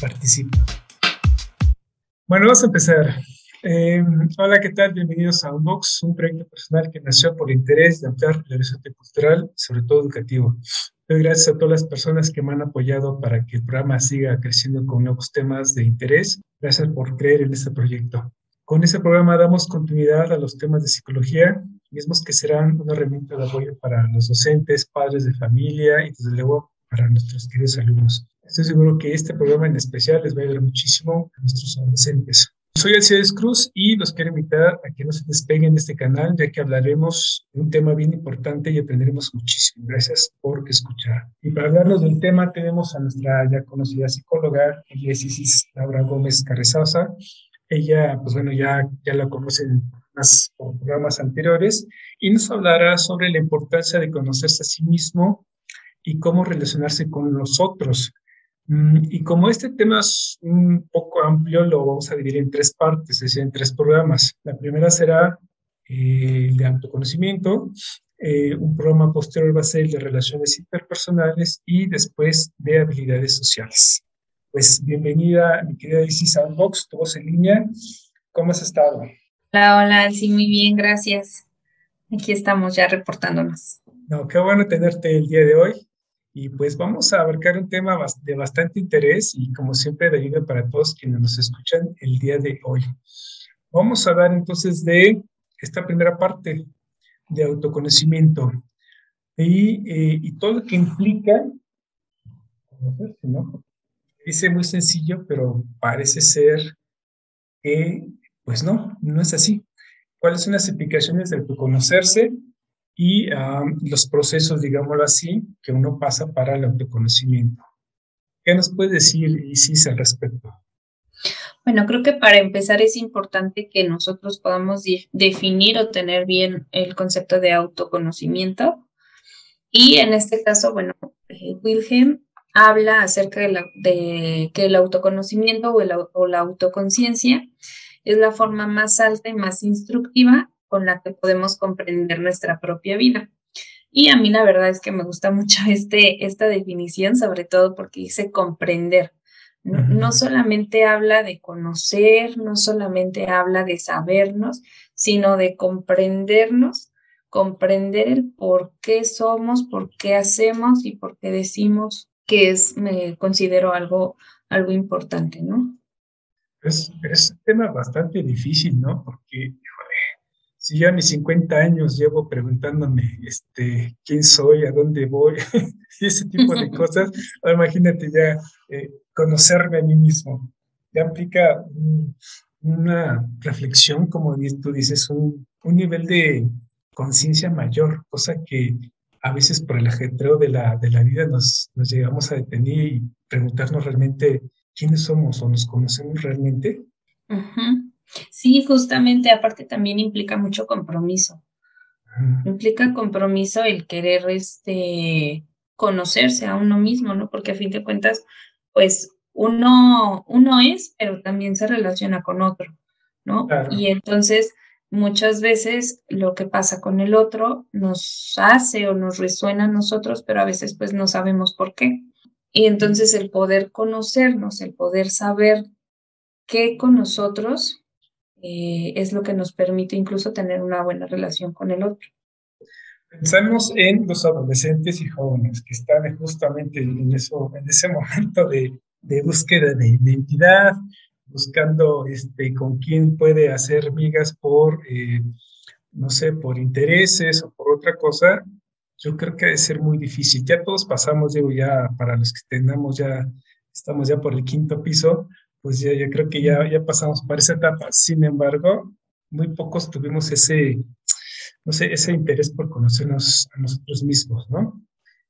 participa. Bueno, vamos a empezar. Eh, hola, ¿qué tal? Bienvenidos a Unbox, un proyecto personal que nació por el interés de ampliar el horizonte cultural, sobre todo educativo. Doy gracias a todas las personas que me han apoyado para que el programa siga creciendo con nuevos temas de interés. Gracias por creer en este proyecto. Con este programa damos continuidad a los temas de psicología, mismos que serán una herramienta de apoyo para los docentes, padres de familia y desde luego para nuestros queridos alumnos. Estoy seguro que este programa en especial les va a ayudar muchísimo a nuestros adolescentes. Soy Alcides Cruz y los quiero invitar a que no se despeguen de este canal, ya que hablaremos de un tema bien importante y aprenderemos muchísimo. Gracias por escuchar. Y para hablarnos del tema tenemos a nuestra ya conocida psicóloga, Isis Laura Gómez Carrezosa, ella, pues bueno, ya, ya la conocen más por programas anteriores y nos hablará sobre la importancia de conocerse a sí mismo y cómo relacionarse con los otros. Mm, y como este tema es un poco amplio, lo vamos a dividir en tres partes, es decir, en tres programas. La primera será eh, el de autoconocimiento, eh, un programa posterior va a ser el de relaciones interpersonales y después de habilidades sociales. Pues bienvenida, mi querida Isis Sandbox, tu voz en línea. ¿Cómo has estado? Hola, hola, sí, muy bien, gracias. Aquí estamos ya reportándonos. No, qué bueno tenerte el día de hoy. Y pues vamos a abarcar un tema de bastante interés y como siempre de ayuda para todos quienes nos escuchan el día de hoy. Vamos a hablar entonces de esta primera parte de autoconocimiento y, eh, y todo lo que implica, ¿no? dice muy sencillo, pero parece ser que, pues no, no es así. ¿Cuáles son las implicaciones de autoconocerse y los procesos, digámoslo así, que uno pasa para el autoconocimiento? ¿Qué nos puede decir Isis al respecto? Bueno, creo que para empezar es importante que nosotros podamos definir o tener bien el concepto de autoconocimiento. Y en este caso, bueno, eh, Wilhelm habla acerca de, que el autoconocimiento o, la autoconciencia es la forma más alta y más instructiva con la que podemos comprender nuestra propia vida. Y a mí la verdad es que me gusta mucho este, esta definición, sobre todo porque dice comprender. no, solamente habla de conocer, no solamente habla de sabernos, sino de comprendernos, comprender el por qué somos, por qué hacemos y por qué decimos que es, me considero algo, algo importante, ¿no? Es, es un tema bastante difícil, ¿no? Porque, si ya a mis 50 años llevo preguntándome, este, quién soy, a dónde voy, y ese tipo de cosas, imagínate ya eh, conocerme a mí mismo. Ya implica una reflexión, como tú dices, un, un nivel de conciencia mayor, cosa que a veces por el ajetreo de la, de la vida nos, nos llegamos a detener y preguntarnos realmente quiénes somos o nos conocemos realmente. Sí, justamente, aparte también implica mucho compromiso. Implica compromiso el querer este, conocerse a uno mismo, ¿no? Porque a fin de cuentas, pues uno, uno es, pero también se relaciona con otro, ¿no? Y entonces muchas veces lo que pasa con el otro nos hace o nos resuena a nosotros, pero a veces pues no sabemos por qué. Y entonces el poder conocernos, el poder saber qué con nosotros eh, es lo que nos permite incluso tener una buena relación con el otro. Pensamos en los adolescentes y jóvenes que están justamente en, eso, en ese momento de, de búsqueda de identidad, buscando este, con quién puede hacer migas por, eh, no sé, por intereses o por otra cosa, yo creo que debe ser muy difícil. Ya todos pasamos, digo, ya para los que tengamos ya, estamos ya por el quinto piso, pues ya yo creo que ya, pasamos por esa etapa. Sin embargo, muy pocos tuvimos ese, no sé, ese interés por conocernos a nosotros mismos, ¿no?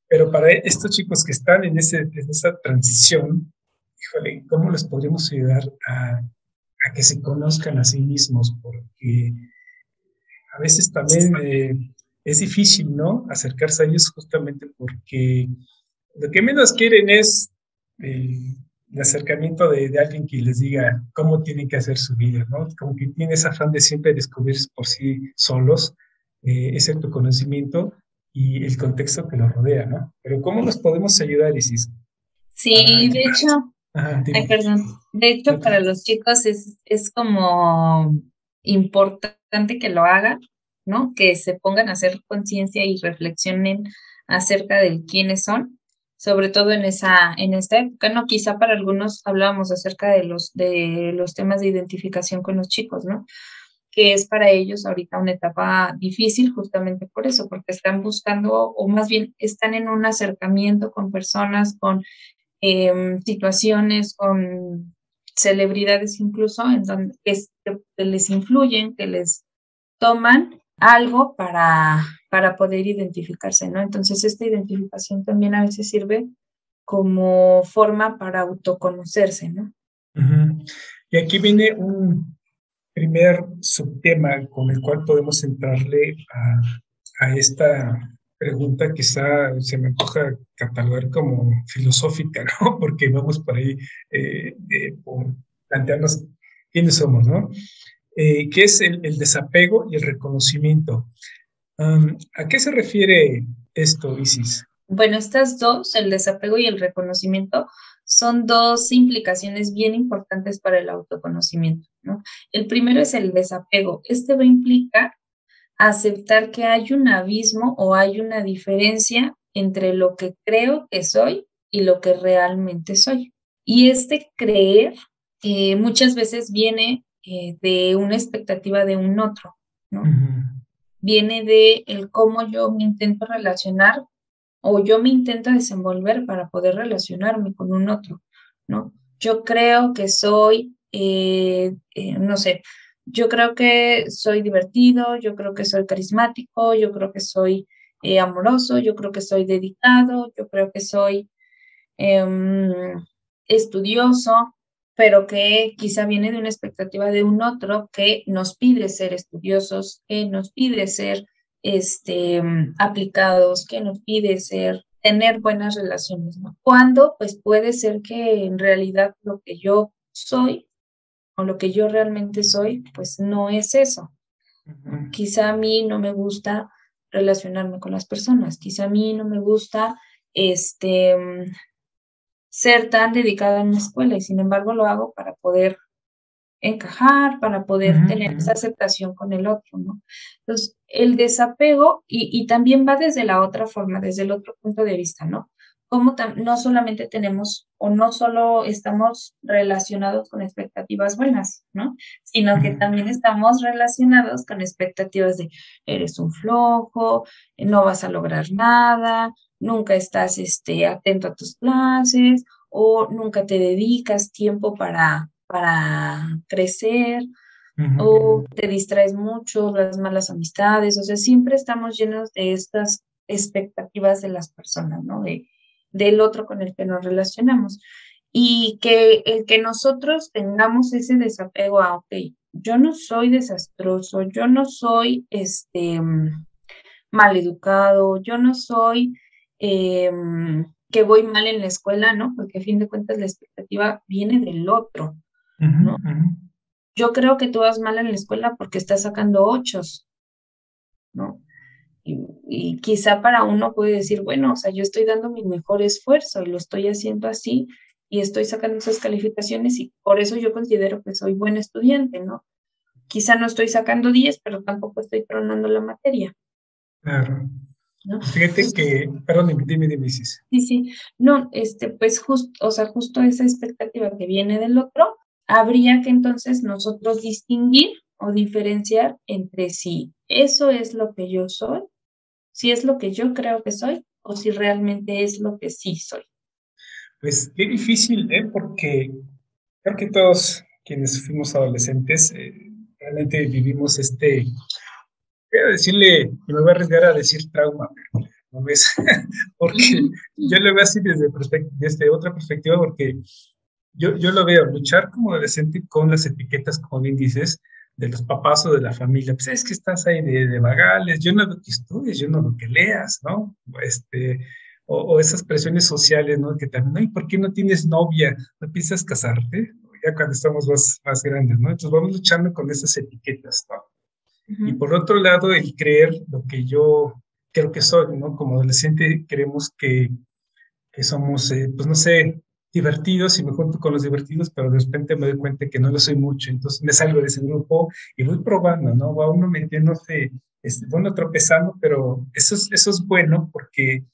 Pero para estos chicos que están en, ese, en esa transición, híjole, ¿cómo les podríamos ayudar a, a que se conozcan a sí mismos? Porque a veces también eh, es difícil, ¿no? Acercarse a ellos justamente porque lo que menos quieren es eh, el acercamiento de, alguien que les diga cómo tienen que hacer su vida, ¿no? Como que tiene esa afán de siempre descubrir por sí solos eh, ese autoconocimiento y el contexto que los rodea, ¿no? Pero ¿cómo nos podemos ayudar, Isis? Sí, de hecho, ay, perdón. De hecho, para los chicos es, es como importante que lo hagan, ¿no? Que se pongan a hacer conciencia y reflexionen acerca de quiénes son, sobre todo en esa, en esta época, ¿no? Quizá para algunos hablábamos acerca de los, de los temas de identificación con los chicos, ¿no? Que es para ellos ahorita una etapa difícil justamente por eso, porque están buscando, o más bien están en un acercamiento con personas, con em, situaciones, con celebridades incluso, en donde que les influyen, que les toman algo para, para poder identificarse, ¿no? Entonces, esta identificación también a veces sirve como forma para autoconocerse, ¿no? Y aquí viene un primer subtema con el cual podemos entrarle a, esta pregunta quizá se me antoja catalogar como filosófica, ¿no? Porque vamos por ahí eh, por plantearnos quiénes somos, ¿no? Eh, que es el, desapego y el reconocimiento. ¿A qué se refiere esto, Isis? Bueno, estas dos, el desapego y el reconocimiento, son dos implicaciones bien importantes para el autoconocimiento. ¿no? El primero es el desapego. Este va a implicar aceptar que hay un abismo o hay una diferencia entre lo que creo que soy y lo que realmente soy. Y este creer eh, muchas veces viene eh, de una expectativa de un otro, ¿no? Viene de el cómo yo me intento relacionar o yo me intento desenvolver para poder relacionarme con un otro, ¿no? Yo creo que soy, eh, eh, no sé, yo creo que soy divertido, yo creo que soy carismático, yo creo que soy amoroso, yo creo que soy dedicado, yo creo que soy em, estudioso, pero que quizá viene de una expectativa de un otro que nos pide ser estudiosos, que nos pide ser este, aplicados, que nos pide ser, tener buenas relaciones, ¿no? Cuando pues puede ser que en realidad lo que yo soy o lo que yo realmente soy, pues no es eso. Quizá a mí no me gusta relacionarme con las personas, quizá a mí no me gusta este ser tan dedicada en la escuela y sin embargo lo hago para poder encajar, para poder tener esa aceptación con el otro, ¿no? Entonces, el desapego y, y, también va desde la otra forma, desde el otro punto de vista, ¿no? Como no solamente tenemos o no solo estamos relacionados con expectativas buenas, ¿no? Sino que también estamos relacionados con expectativas de eres un flojo, no vas a lograr nada, nunca estás este, atento a tus clases o nunca te dedicas tiempo para, para crecer o te distraes mucho, las malas amistades, o sea, siempre estamos llenos de estas expectativas de las personas, ¿no? De, del otro con el que nos relacionamos. Y que el que nosotros tengamos ese desapego a, ok, yo no soy desastroso, yo no soy este maleducado, yo no soy Em, que voy mal en la escuela, ¿no? Porque a fin de cuentas la expectativa viene del otro, ¿no? Yo creo que tú vas mal en la escuela porque estás sacando ochos, ¿no? Y, quizá para uno puede decir, bueno, o sea, yo estoy dando mi mejor esfuerzo y lo estoy haciendo así y estoy sacando esas calificaciones y por eso yo considero que soy buen estudiante, ¿no? Quizá no estoy sacando 10, pero tampoco estoy tronando la materia. Claro. Fíjate que, perdón, dime, dime, Sí, sí, no, este, pues justo, o sea, justo esa expectativa que viene del otro, habría que entonces nosotros distinguir o diferenciar entre si eso es lo que yo soy, si es lo que yo creo que soy, o si realmente es lo que sí soy. Pues qué difícil, ¿eh? Porque creo que todos quienes fuimos adolescentes eh, realmente vivimos este quiero decirle, y me voy a arriesgar a decir trauma, ¿no ves? porque yo lo veo así desde, desde otra perspectiva, porque yo, yo lo veo, luchar como adolescente con las etiquetas, como bien dices, de los papás o de la familia, pues es que estás ahí de, de vagales, yo no lo que estudies, yo no lo que leas, ¿no? Este, o, esas presiones sociales, ¿no? Que también, ¿y por qué no tienes novia? ¿No piensas casarte? Ya cuando estamos más, más grandes, ¿no? Entonces vamos luchando con esas etiquetas, ¿no? Y por otro lado, el creer lo que yo creo que soy, ¿no? Como adolescente creemos que, que somos, eh, pues no sé, divertidos y me junto con los divertidos, pero de repente me doy cuenta que no lo soy mucho, entonces me salgo de ese grupo y voy probando, ¿no? Va uno metiéndose, este, bueno, tropezando, pero eso es, eso es bueno porque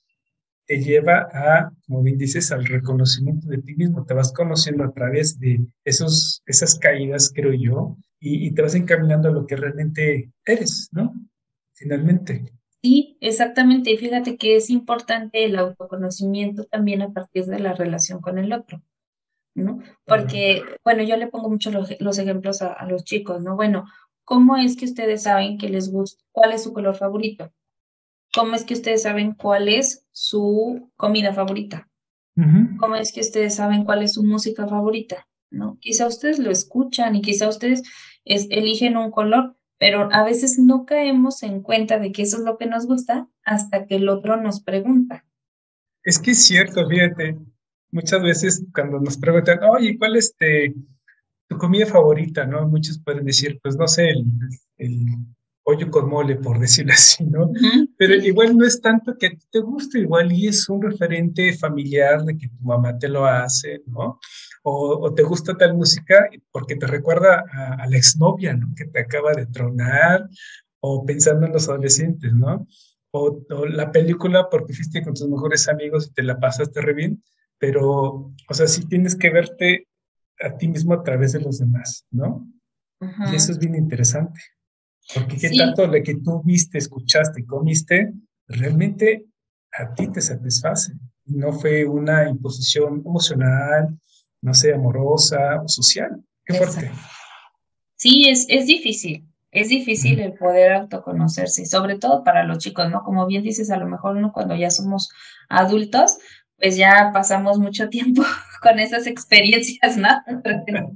te lleva a, como bien dices, al reconocimiento de ti mismo, te vas conociendo a través de esos, esas caídas, creo yo, y, te vas encaminando a lo que realmente eres, ¿no? Finalmente. Sí, exactamente. Y fíjate que es importante el autoconocimiento también a partir de la relación con el otro, ¿no? Porque, bueno, yo le pongo mucho los, ejemplos a, los chicos, ¿no? Bueno, ¿cómo es que ustedes saben que les gusta, cuál es su color favorito? ¿Cómo es que ustedes saben cuál es su comida favorita? ¿Cómo es que ustedes saben cuál es su música favorita? ¿No? Quizá ustedes lo escuchan y quizá ustedes eligen un color, pero a veces no caemos en cuenta de que eso es lo que nos gusta hasta que el otro nos pregunta. Es que es cierto, fíjate, muchas veces cuando nos preguntan, oye, ¿cuál es tu comida favorita? ¿no? Muchos pueden decir, pues no sé, el, el pollo con mole, por decirlo así, ¿no? Pero igual no es tanto que te guste, igual y es un referente familiar de que tu mamá te lo hace, ¿no? O, te gusta tal música porque te recuerda a, la exnovia, ¿no? Que te acaba de tronar, o pensando en los adolescentes, ¿no? O, la película porque fuiste con tus mejores amigos y te la pasaste re bien, pero, o sea, sí tienes que verte a ti mismo a través de los demás, ¿no? Y eso es bien interesante. Porque qué tanto lo que tú viste, escuchaste y comiste, realmente a ti te satisface. No fue una imposición emocional, no sé, amorosa o social. Qué fuerte. Sí, es, es difícil. Es difícil el poder autoconocerse, sobre todo para los chicos, ¿no? Como bien dices, a lo mejor uno cuando ya somos adultos, pues ya pasamos mucho tiempo con esas experiencias, ¿no?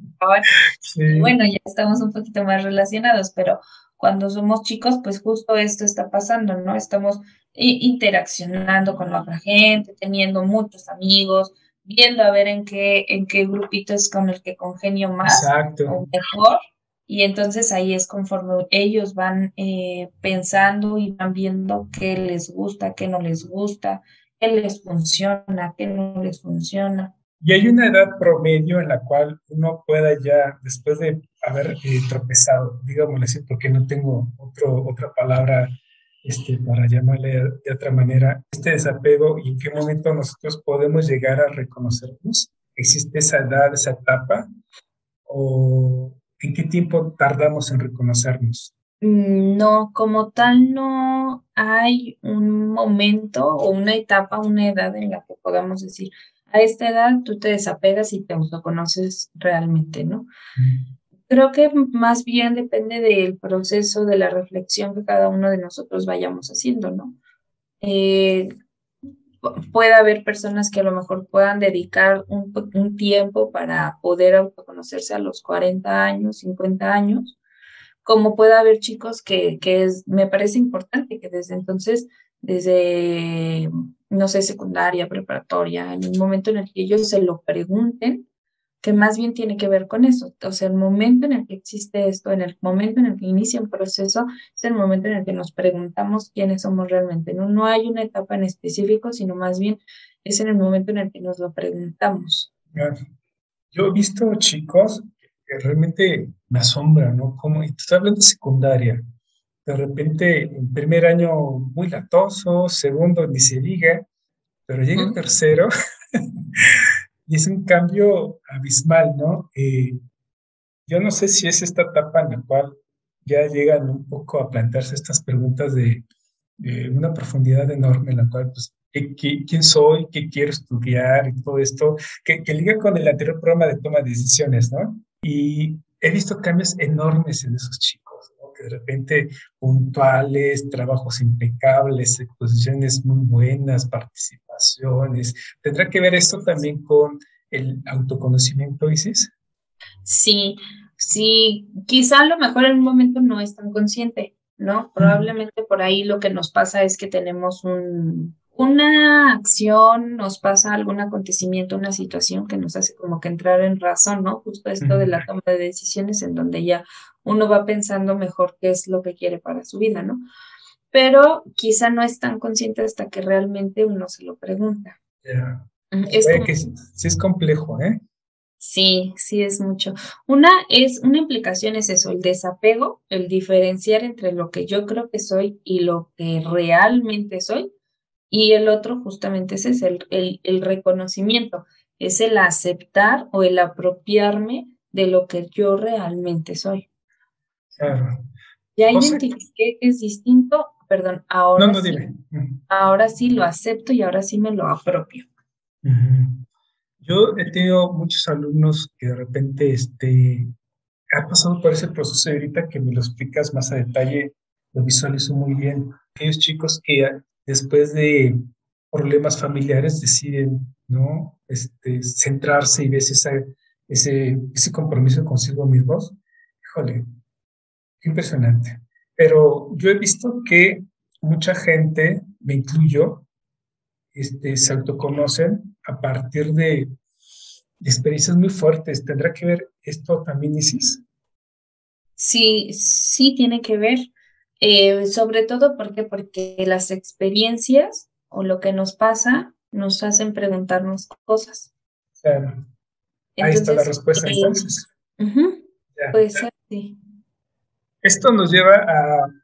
Bueno, ya estamos un poquito más relacionados, pero cuando somos chicos, pues justo esto está pasando, ¿no? Estamos interaccionando con la otra gente, teniendo muchos amigos, viendo a ver en qué, en qué grupito es con el que congenio más o mejor. Y entonces ahí es conforme ellos van eh, pensando y van viendo qué les gusta, qué no les gusta, qué les funciona, qué no les funciona. Y hay una edad promedio en la cual uno pueda ya, después de haber eh, tropezado, digámosle así, porque no tengo otro, otra palabra este, para llamarle de otra manera, este desapego y en qué momento nosotros podemos llegar a reconocernos. ¿Existe esa edad, esa etapa? ¿O en qué tiempo tardamos en reconocernos? Mm, no, como tal no hay un momento o una etapa, una edad en la que podamos decir, a esta edad tú te desapegas y te autoconoces realmente, ¿no? Creo que más bien depende del proceso de la reflexión que cada uno de nosotros vayamos haciendo, ¿no? Eh, puede haber personas que a lo mejor puedan dedicar un, tiempo para poder autoconocerse a los 40 años, 50 años, como puede haber chicos que, que es, me parece importante que desde entonces, desde no sé, secundaria, preparatoria, en el momento en el que ellos se lo pregunten, que más bien tiene que ver con eso. O sea, el momento en el que existe esto, en el momento en el que inicia un proceso, es el momento en el que nos preguntamos quiénes somos realmente. No, no hay una etapa en específico, sino más bien es en el momento en el que nos lo preguntamos. Yo he visto chicos que realmente me asombran, ¿no? Como, y tú estás hablando de secundaria, de repente en primer año muy latoso, segundo ni se diga, pero llega el tercero y es un cambio abismal, ¿no? Eh, yo no sé si es esta etapa en la cual ya llegan un poco a plantearse estas preguntas de, una profundidad enorme en la cual, pues, quién soy? ¿Qué quiero estudiar? Y todo esto, que, que liga con el anterior programa de toma de decisiones, ¿no? Y he visto cambios enormes en esos chicos de repente puntuales, trabajos impecables, exposiciones muy buenas, participaciones. Tendrá que ver esto también con el autoconocimiento, Isis? Sí, sí, quizá a lo mejor en un momento no es tan consciente, ¿no? Probablemente por ahí lo que nos pasa es que tenemos un, una acción, nos pasa algún acontecimiento, una situación que nos hace como que entrar en razón, ¿no? Justo esto de la toma de decisiones en donde ya uno va pensando mejor qué es lo que quiere para su vida, ¿no? Pero quizá no es tan consciente hasta que realmente uno se lo pregunta. Es que sí es complejo, ¿eh? Sí, sí es mucho. Una es, una implicación es eso, el desapego, el diferenciar entre lo que yo creo que soy y lo que realmente soy. Y el otro justamente ese es el, el, reconocimiento, es el aceptar o el apropiarme de lo que yo realmente soy. Claro. Ya identifiqué que es distinto, perdón, ahora, sí, ahora sí lo acepto y ahora sí me lo apropio. Yo he tenido muchos alumnos que de repente este, ha pasado por ese proceso y ahorita que me lo explicas más a detalle, lo visualizo muy bien. Aquellos chicos que después de problemas familiares deciden, ¿no? Este, centrarse y ves ese, ese compromiso consigo mismos. Híjole, impresionante. Pero yo he visto que mucha gente, me incluyo, este, se autoconocen a partir de, experiencias muy fuertes. ¿Tendrá que ver esto también, Isis? Sí, sí tiene que ver. Eh, sobre todo porque, porque las experiencias o lo que nos pasa nos hacen preguntarnos cosas. Claro. Ahí está la respuesta eh, entonces. puede ser, sí. Esto nos lleva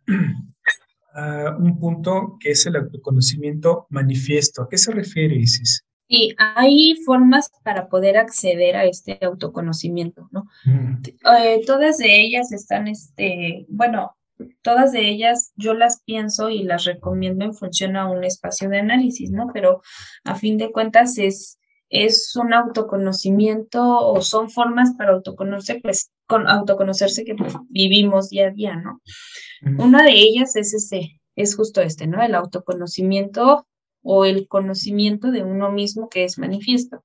a un punto que es el autoconocimiento manifiesto. ¿A qué se refiere, Isis? Sí, hay formas para poder acceder a este autoconocimiento, ¿no? Mm. Eh, todas de ellas están, este, bueno, todas de ellas yo las pienso y las recomiendo en función a un espacio de análisis, ¿no? Pero a fin de cuentas es, es un autoconocimiento o son formas para autoconocer, pues, con autoconocerse que pues, vivimos día a día, ¿no? Una de ellas es ese, es justo este, ¿no? El autoconocimiento o el conocimiento de uno mismo que es manifiesto.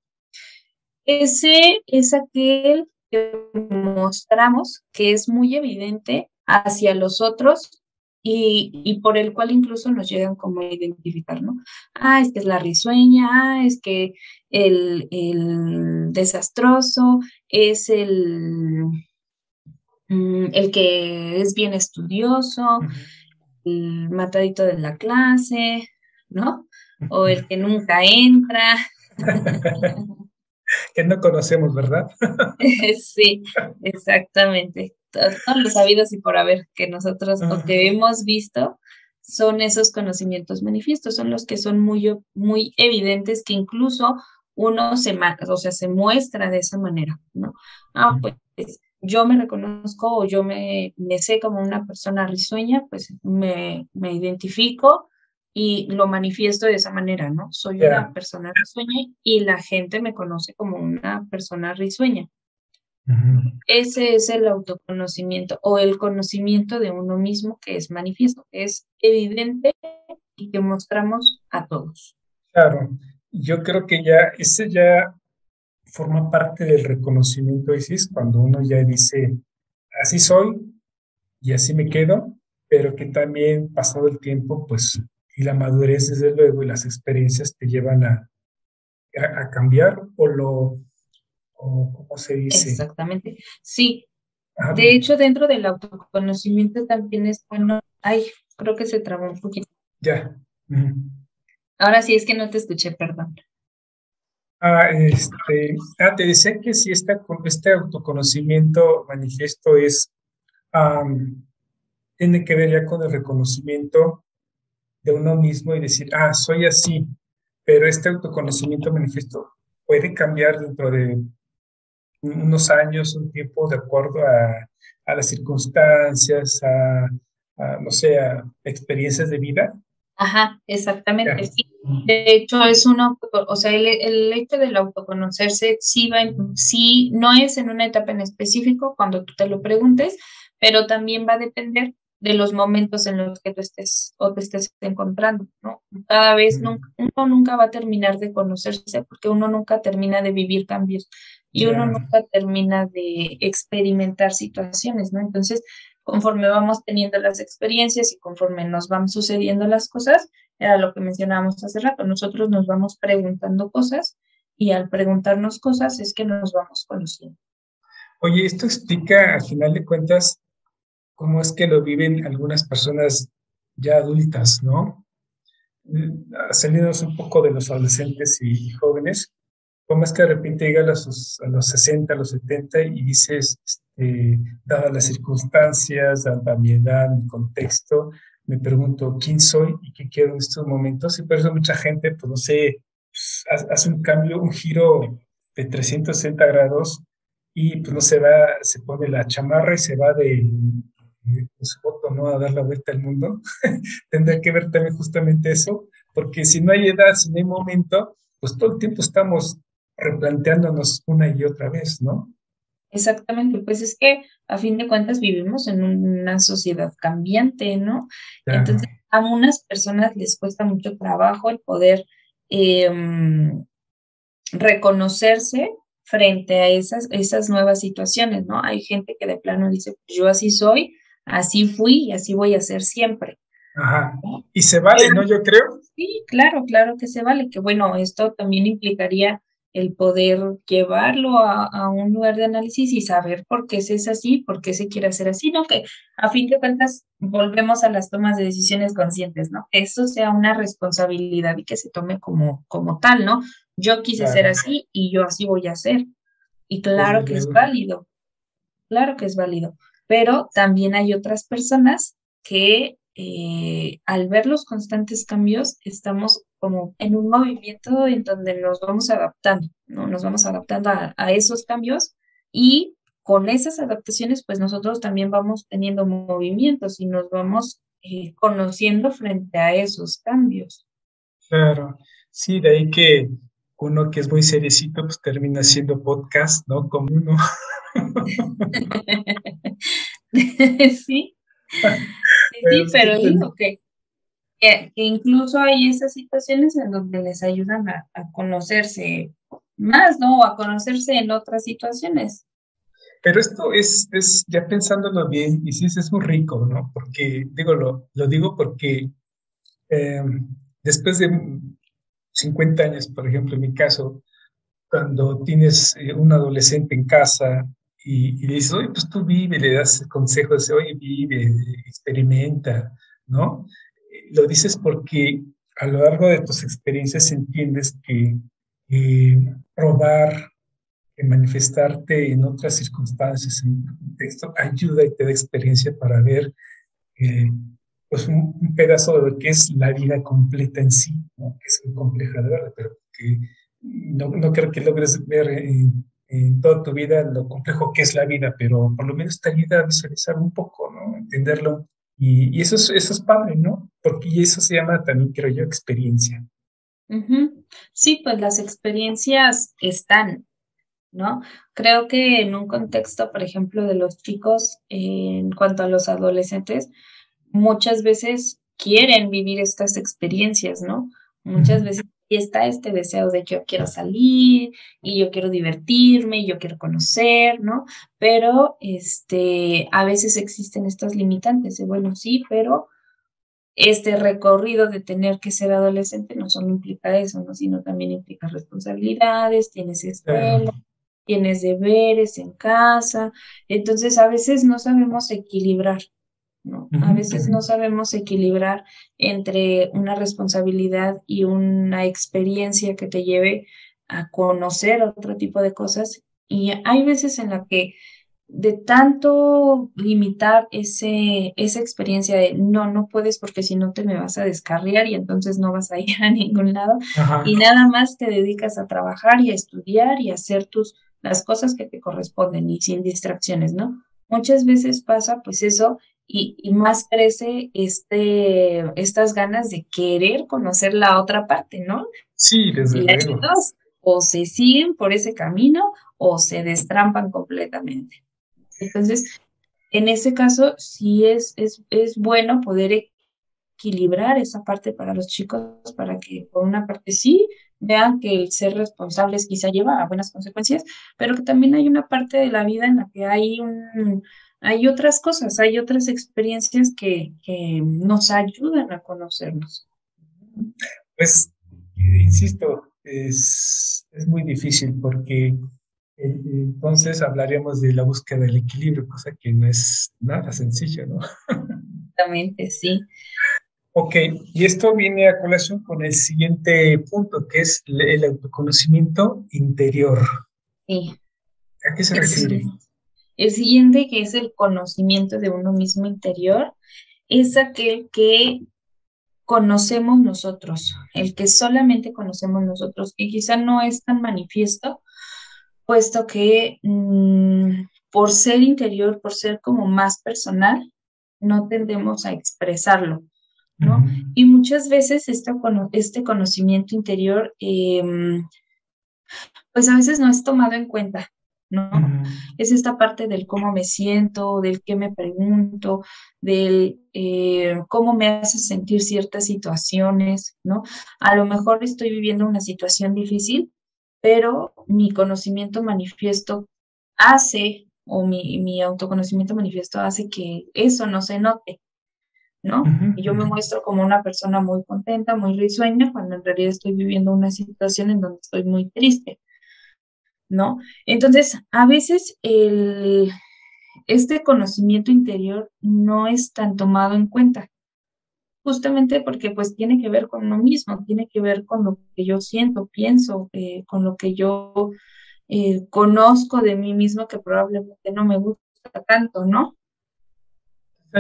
Ese es aquel que mostramos que es muy evidente hacia los otros y, por el cual incluso nos llegan como a identificar, ¿no? Ah, es que es la risueña, ah, es que el, el desastroso, es el, mm, el que es bien estudioso, el matadito de la clase, ¿no? O el que nunca entra. que no conocemos, ¿verdad? sí, exactamente. Todos los sabidos y por haber que nosotros o que hemos visto son esos conocimientos manifiestos, son los que son muy, muy evidentes que incluso uno se, o sea, se muestra de esa manera, ¿no? Ah, pues yo me reconozco o yo me, me sé como una persona risueña, pues me, me, identifico y lo manifiesto de esa manera, ¿no? Soy una persona risueña y la gente me conoce como una persona risueña. Ese es el autoconocimiento o el conocimiento de uno mismo que es manifiesto, que es evidente y que mostramos a todos. Claro, yo creo que ya ese ya forma parte del reconocimiento Isis cuando uno ya dice, así soy y así me quedo, pero que también pasado el tiempo, pues, y la madurez desde luego y las experiencias te llevan a, a, cambiar o lo, o, ¿cómo se dice? Exactamente, sí. De hecho, dentro del autoconocimiento también es bueno, ay, creo que se trabó un poquito. Ya. Ahora sí es que no te escuché, perdón. Ah, este, ah, te decía que si este autoconocimiento manifiesto es, tiene que ver ya con el reconocimiento de uno mismo y decir, ah, soy así, pero este autoconocimiento manifiesto puede cambiar dentro de unos años, un tiempo, de acuerdo a, las circunstancias, a, no sé, a experiencias de vida. Ajá, exactamente. De hecho, es uno, o sea, el, hecho del autoconocerse sí, va sí no es en una etapa en específico cuando tú te lo preguntes, pero también va a depender de los momentos en los que tú estés o te estés encontrando, ¿no? Cada vez nunca, uno nunca va a terminar de conocerse porque uno nunca termina de vivir cambios y uno nunca termina de experimentar situaciones, ¿no? Entonces, conforme vamos teniendo las experiencias y conforme nos van sucediendo las cosas, era lo que mencionábamos hace rato, nosotros nos vamos preguntando cosas y al preguntarnos cosas es que nos vamos conociendo. Oye, esto explica, al final de cuentas, cómo es que lo viven algunas personas ya adultas, ¿no? Mm, Salidos un poco de los adolescentes y jóvenes, es que de repente llega a los, a los 60, a los 70 y dices, este, dadas las circunstancias, dada mi edad, mi contexto, me pregunto quién soy y qué quiero en estos momentos. Y por eso mucha gente, pues no sé, pues, hace un cambio, un giro de 360 grados y pues no se va, se pone la chamarra y se va de, su voto, ¿no? A dar la vuelta al mundo. Tendrá que ver también justamente eso, porque si no hay edad, si no hay momento, pues todo el tiempo estamos replanteándonos una y otra vez, ¿no? Exactamente, pues es que a fin de cuentas vivimos en una sociedad cambiante, ¿no? Entonces, a unas personas les cuesta mucho trabajo el poder em, reconocerse frente a esas, esas nuevas situaciones, ¿no? Hay gente que de plano dice, pues yo así soy, así fui y así voy a ser siempre. Ajá. Y se vale, ¿no? Yo creo. Sí, claro, claro que se vale, que bueno, esto también implicaría el poder llevarlo a, un lugar de análisis y saber por qué se es así, por qué se quiere hacer así, ¿no? Que a fin de cuentas volvemos a las tomas de decisiones conscientes, ¿no? Que eso sea una responsabilidad y que se tome como, como tal, ¿no? Yo quise ser así y yo así voy a ser. Y claro que es válido, claro que es válido, pero también hay otras personas que eh, al ver los constantes cambios estamos como en un movimiento en donde nos vamos adaptando, ¿no? Nos vamos adaptando a, esos cambios y con esas adaptaciones pues nosotros también vamos teniendo movimientos y nos vamos eh, conociendo frente a esos cambios. Claro, sí, de ahí que uno que es muy seriecito, pues termina siendo podcast, ¿no? Como uno. sí. Sí, pero digo que, que, incluso hay esas situaciones en donde les ayudan a, conocerse más, ¿no? A conocerse en otras situaciones. Pero esto es, es ya pensándolo bien, y sí, es muy rico, ¿no? Porque, digo, lo, lo digo porque eh, después de 50 años, por ejemplo, en mi caso, cuando tienes eh, un adolescente en casa y, y, le dices, oye, pues tú vive, le das consejos, oye, vive, experimenta, ¿no? Lo dices porque a lo largo de tus experiencias entiendes que eh, probar, que manifestarte en otras circunstancias, en un contexto, ayuda y te da experiencia para ver eh, pues un, pedazo de lo que es la vida completa en sí, ¿no? que es muy compleja de ver, pero que no, no creo que logres ver en, toda tu vida lo complejo que es la vida, pero por lo menos te ayuda a visualizar un poco, ¿no? Entenderlo. Y, y eso, es, eso es padre, ¿no? Porque eso se llama también, creo yo, experiencia. Sí, pues las experiencias están, ¿no? Creo que en un contexto, por ejemplo, de los chicos, en cuanto a los adolescentes, muchas veces quieren vivir estas experiencias, ¿no? Muchas veces está este deseo de yo quiero salir y yo quiero divertirme y yo quiero conocer, ¿no? Pero este, a veces existen estas limitantes de, bueno, sí, pero este recorrido de tener que ser adolescente no solo implica eso, ¿no? Sino también implica responsabilidades, tienes escuela, tienes deberes en casa, entonces a veces no sabemos equilibrar, a veces no sabemos equilibrar entre una responsabilidad y una experiencia que te lleve a conocer otro tipo de cosas. Y hay veces en la que de tanto limitar ese, esa experiencia de no, no puedes porque si no te me vas a descarriar y entonces no vas a ir a ningún lado y nada más te dedicas a trabajar y a estudiar y a hacer tus, las cosas que te corresponden y sin distracciones, ¿no? Muchas veces pasa pues eso y, más crece este, estas ganas de querer conocer la otra parte, ¿no? Sí, desde luego. o se siguen por ese camino o se destrampan completamente. Entonces, en ese caso sí es, es, es bueno poder equilibrar esa parte para los chicos, para que por una parte sí vean que el ser responsables quizá lleva a buenas consecuencias, pero que también hay una parte de la vida en la que hay un, hay otras cosas, hay otras experiencias que, que nos ayudan a conocernos. Pues, insisto, es, es muy difícil porque eh, entonces hablaríamos de la búsqueda del equilibrio, cosa que no es nada sencillo, ¿no? Exactamente, sí. Ok, y esto viene a colación con el siguiente punto, que es el autoconocimiento interior. Sí. ¿A qué se refiere? El siguiente, que es el conocimiento de uno mismo interior, es aquel que conocemos nosotros, el que solamente conocemos nosotros, y quizá no es tan manifiesto, puesto que mm, por ser interior, por ser como más personal, no tendemos a expresarlo. ¿no? Y muchas veces este, este conocimiento interior, em, pues a veces no es tomado en cuenta, ¿no? Es esta parte del cómo me siento, del qué me pregunto, del eh, cómo me hace sentir ciertas situaciones, ¿no? A lo mejor estoy viviendo una situación difícil, pero mi conocimiento manifiesto hace, o mi, mi autoconocimiento manifiesto hace que eso no se note, ¿no? Y yo me muestro como una persona muy contenta, muy risueña, cuando en realidad estoy viviendo una situación en donde estoy muy triste, ¿no? Entonces, a veces el, este conocimiento interior no es tan tomado en cuenta, justamente porque pues tiene que ver con uno mismo, tiene que ver con lo que yo siento, pienso, eh, con lo que yo eh, conozco de mí mismo que probablemente no me gusta tanto, ¿no?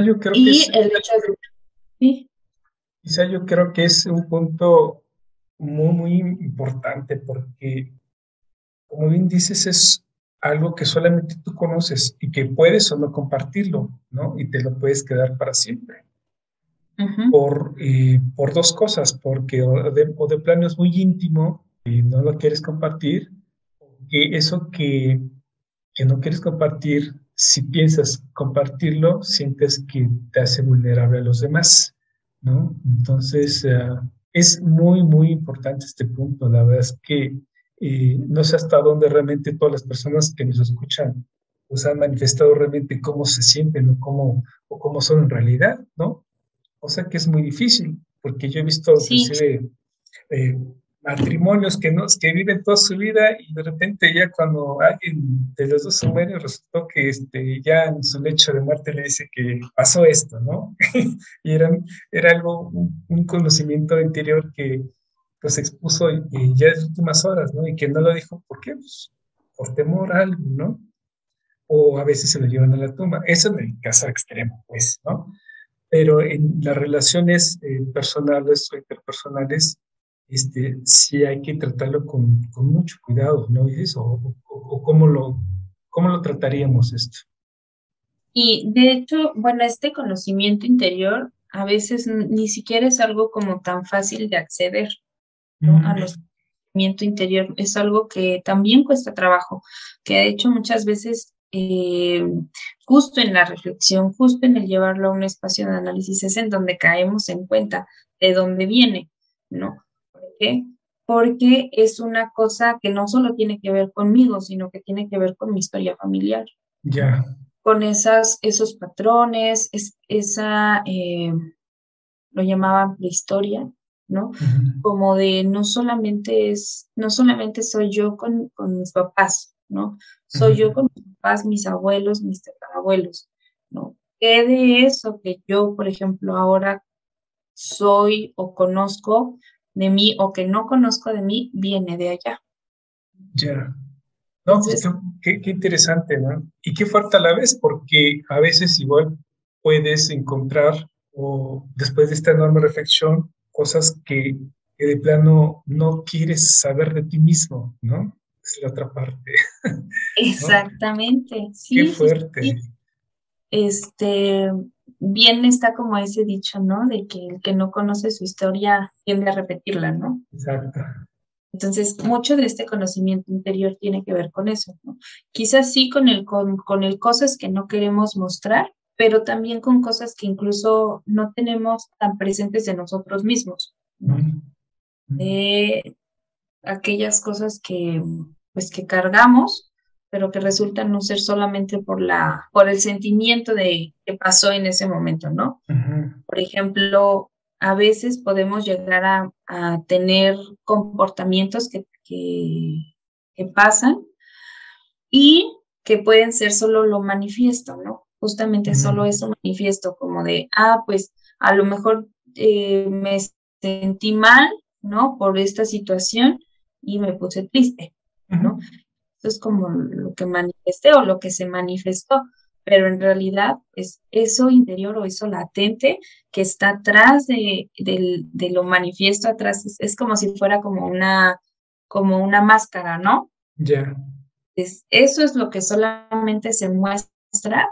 yo creo y que el hecho de... ¿sí? Quizá yo creo que es un punto muy, muy importante porque, como bien dices, es algo que solamente tú conoces y que puedes o no compartirlo, ¿no? Y te lo puedes quedar para siempre. por, eh, por dos cosas, porque o de, o de plano es muy íntimo y no lo quieres compartir, que eso que, que no quieres compartir si piensas compartirlo, sientes que te hace vulnerable a los demás, ¿no? Entonces, eh, es muy, muy importante este punto. La verdad es que eh, no sé hasta dónde realmente todas las personas que nos escuchan pues han manifestado realmente cómo se sienten o cómo, o cómo son en realidad, ¿no? O sea que es muy difícil, porque yo he visto inclusive eh, matrimonios que, no, que viven toda su vida y de repente ya cuando alguien de los dos muere, resultó que este, ya en su lecho de muerte le dice que pasó esto, ¿no? y era, era algo, un, conocimiento interior que pues expuso ya en las últimas horas, ¿no? Y que no lo dijo, ¿por qué? Pues por temor a algo, ¿no? O a veces se lo llevan a la tumba. Eso en el caso extremo, pues, ¿no? Pero en las relaciones eh, personales o interpersonales, este, sí hay que tratarlo con, mucho cuidado, ¿no dices? O, o, cómo, lo, cómo lo trataríamos esto. Y de hecho, bueno, este conocimiento interior a veces ni siquiera es algo como tan fácil de acceder ¿no? a nuestro interior. Es algo que también cuesta trabajo, que de hecho muchas veces eh, justo en la reflexión, justo en el llevarlo a un espacio de análisis, es en donde caemos en cuenta de dónde viene, ¿no? qué? Porque es una cosa que no solo tiene que ver conmigo, sino que tiene que ver con mi historia familiar. Ya. Con esas, esos patrones, es, esa, eh, lo llamaban prehistoria, ¿no? Como de no solamente es, no solamente soy yo con, con mis papás, ¿no? Soy yo con mis papás, mis abuelos, mis tatarabuelos, ¿no? ¿Qué de eso que yo, por ejemplo, ahora soy o conozco, de mí o que no conozco de mí viene de allá. Ya. No, pues qué, interesante, ¿no? Y qué fuerte a la vez, porque a veces igual puedes encontrar, o después de esta enorme reflexión, cosas que, de plano no quieres saber de ti mismo, ¿no? Es la otra parte. Exactamente, sí. Qué fuerte. Este, bien está como ese dicho, ¿no? De que el que no conoce su historia tiende a repetirla, ¿no? Exacto. Entonces, mucho de este conocimiento interior tiene que ver con eso, ¿no? Quizás sí con el, con, con el cosas que no queremos mostrar, pero también con cosas que incluso no tenemos tan presentes de nosotros mismos. De aquellas cosas que, pues, que cargamos, pero que resultan no ser solamente por, la, por el sentimiento de que pasó en ese momento, ¿no? Por ejemplo, a veces podemos llegar a, tener comportamientos que, que, pasan y que pueden ser solo lo manifiesto, ¿no? Justamente solo eso manifiesto, como de, ah, pues a lo mejor eh, me sentí mal, ¿no? Por esta situación y me puse triste, ¿no? Eso es como lo que manifesté o lo que se manifestó pero en realidad es eso interior o eso latente que está atrás de, lo manifiesto, atrás, es, como si fuera como una, como una máscara, ¿no? Ya. eso es lo que solamente se muestra,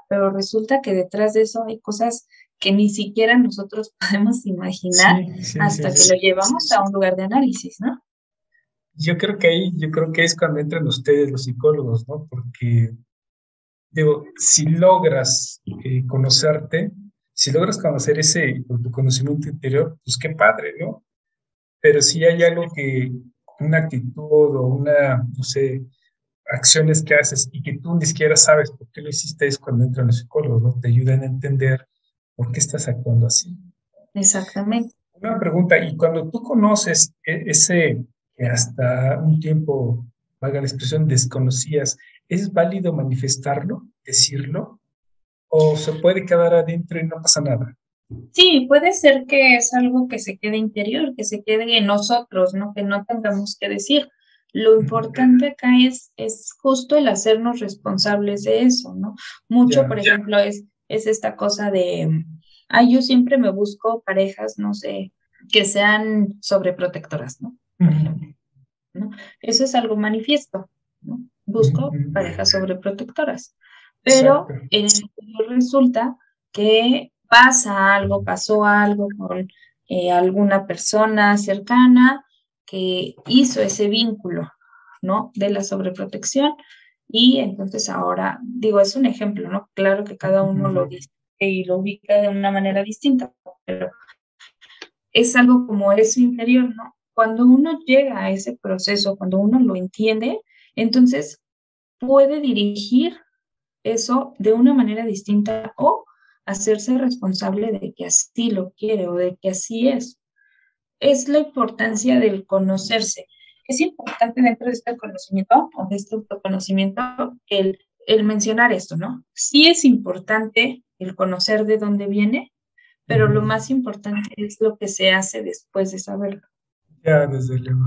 pero resulta que detrás de eso hay cosas que ni siquiera nosotros podemos imaginar hasta que lo llevamos a un lugar de análisis, ¿no? Yo creo que ahí, yo creo que es cuando entran ustedes los psicólogos, ¿no? Porque digo, si logras eh, conocerte, si logras conocer ese tu conocimiento interior, pues qué padre, ¿no? Pero si hay algo que, una actitud o una, no sé, acciones que haces y que tú ni siquiera sabes por qué lo hiciste, es cuando entran los psicólogos, ¿no? Te ayudan a entender por qué estás actuando así. Exactamente. Una pregunta, y cuando tú conoces e, ese que hasta un tiempo, valga la expresión, desconocías, ¿es válido manifestarlo, decirlo? ¿O se puede quedar adentro y no pasa nada? Sí, puede ser que es algo que se quede interior, que se quede en nosotros, ¿no? Que no tengamos que decir. Lo importante acá es, es justo el hacernos responsables de eso, ¿no? Mucho, por ejemplo, es, es esta cosa de, ay, yo siempre me busco parejas, no sé, que sean sobreprotectoras, ¿no? ¿no? Eso es algo manifiesto, ¿no? busco parejas sobreprotectoras. Pero en el resulta que pasa algo, pasó algo con eh, alguna persona cercana que hizo ese vínculo, ¿no? De la sobreprotección. Y entonces ahora, digo, es un ejemplo, ¿no? Claro que cada uno lo dice y lo ubica de una manera distinta, pero es algo como eso interior, ¿no? Cuando uno llega a ese proceso, cuando uno lo entiende, entonces, puede dirigir eso de una manera distinta o hacerse responsable de que así lo quiere o de que así es. Es la importancia del conocerse. Es importante dentro de este conocimiento o de este autoconocimiento el, el mencionar esto, ¿no? Sí es importante el conocer de dónde viene, pero lo más importante es lo que se hace después de saberlo. Ya, desde luego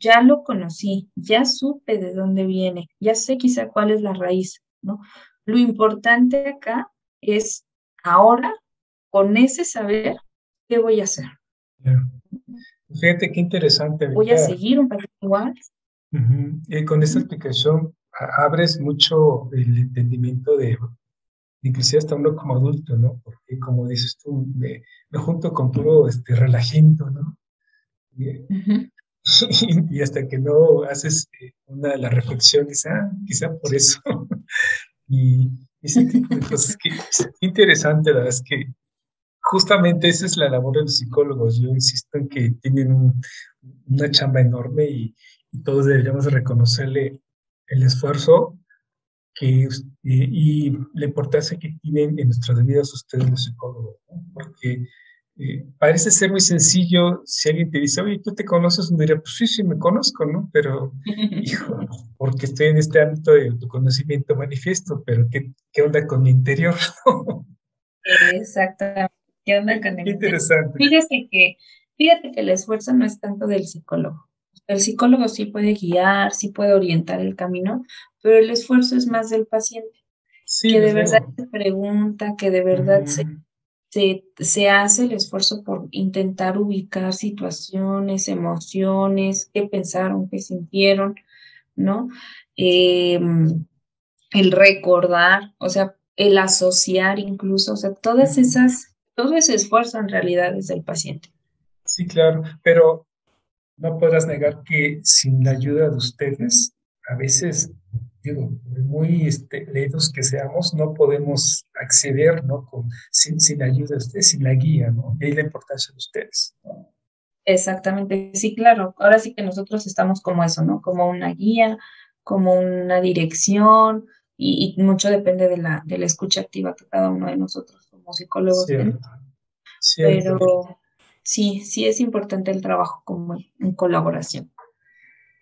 ya lo conocí, ya supe de dónde viene, ya sé quizá cuál es la raíz, ¿no? Lo importante acá es ahora, con ese saber, ¿qué voy a hacer? Fíjate qué interesante. Voy a seguir un patrón igual. Y con esta explicación abres mucho el entendimiento de, inclusive hasta uno como adulto, ¿no? Porque como dices tú, me, junto con puro este, relajento, ¿no? y, hasta que no haces eh, una de las reflexiones, ah, quizá por eso. y ese tipo de cosas que interesante, la verdad es que justamente esa es la labor de los psicólogos. Yo insisto en que tienen una chamba enorme y, todos deberíamos reconocerle el esfuerzo que, y, la importancia que tienen en nuestras vidas ustedes los psicólogos, porque eh, parece ser muy sencillo si alguien te dice, oye, ¿tú te conoces? Uno diría, pues sí, sí me conozco, ¿no? Pero, hijo, porque estoy en este ámbito de tu conocimiento manifiesto, pero ¿qué, qué onda con mi interior? Exactamente. ¿Qué onda con el interesante. Fíjate que, fíjate que el esfuerzo no es tanto del psicólogo. El psicólogo sí puede guiar, sí puede orientar el camino, pero el esfuerzo es más del paciente. Sí, que de verdad se pregunta, que de verdad se se, hace el esfuerzo por intentar ubicar situaciones, emociones, qué pensaron, qué sintieron, ¿no? Em, el recordar, o sea, el asociar incluso, o sea, todas esas, todo ese esfuerzo en realidad es del paciente. Sí, claro, pero no podrás negar que sin la ayuda de ustedes, a veces, digo, muy este, leídos que seamos, no podemos acceder, ¿no? Con, sin, sin la ayuda de ustedes, sin la guía, ¿no? Y ahí la importancia de ustedes, ¿no? Exactamente, sí, claro. Ahora sí que nosotros estamos como eso, ¿no? Como una guía, como una dirección, y, mucho depende de la, de la escucha activa que cada uno de nosotros como psicólogos Cierto. Pero sí, sí es importante el trabajo como en colaboración.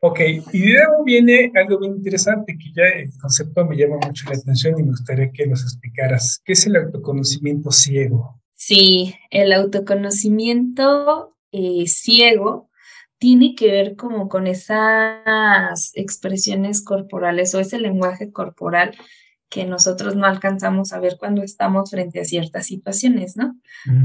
Ok, y de luego viene algo bien interesante que ya el concepto me llama mucho la atención y me gustaría que nos explicaras. ¿Qué es el autoconocimiento ciego? Sí, el autoconocimiento eh, ciego tiene que ver como con esas expresiones corporales o ese lenguaje corporal que nosotros no alcanzamos a ver cuando estamos frente a ciertas situaciones, ¿no?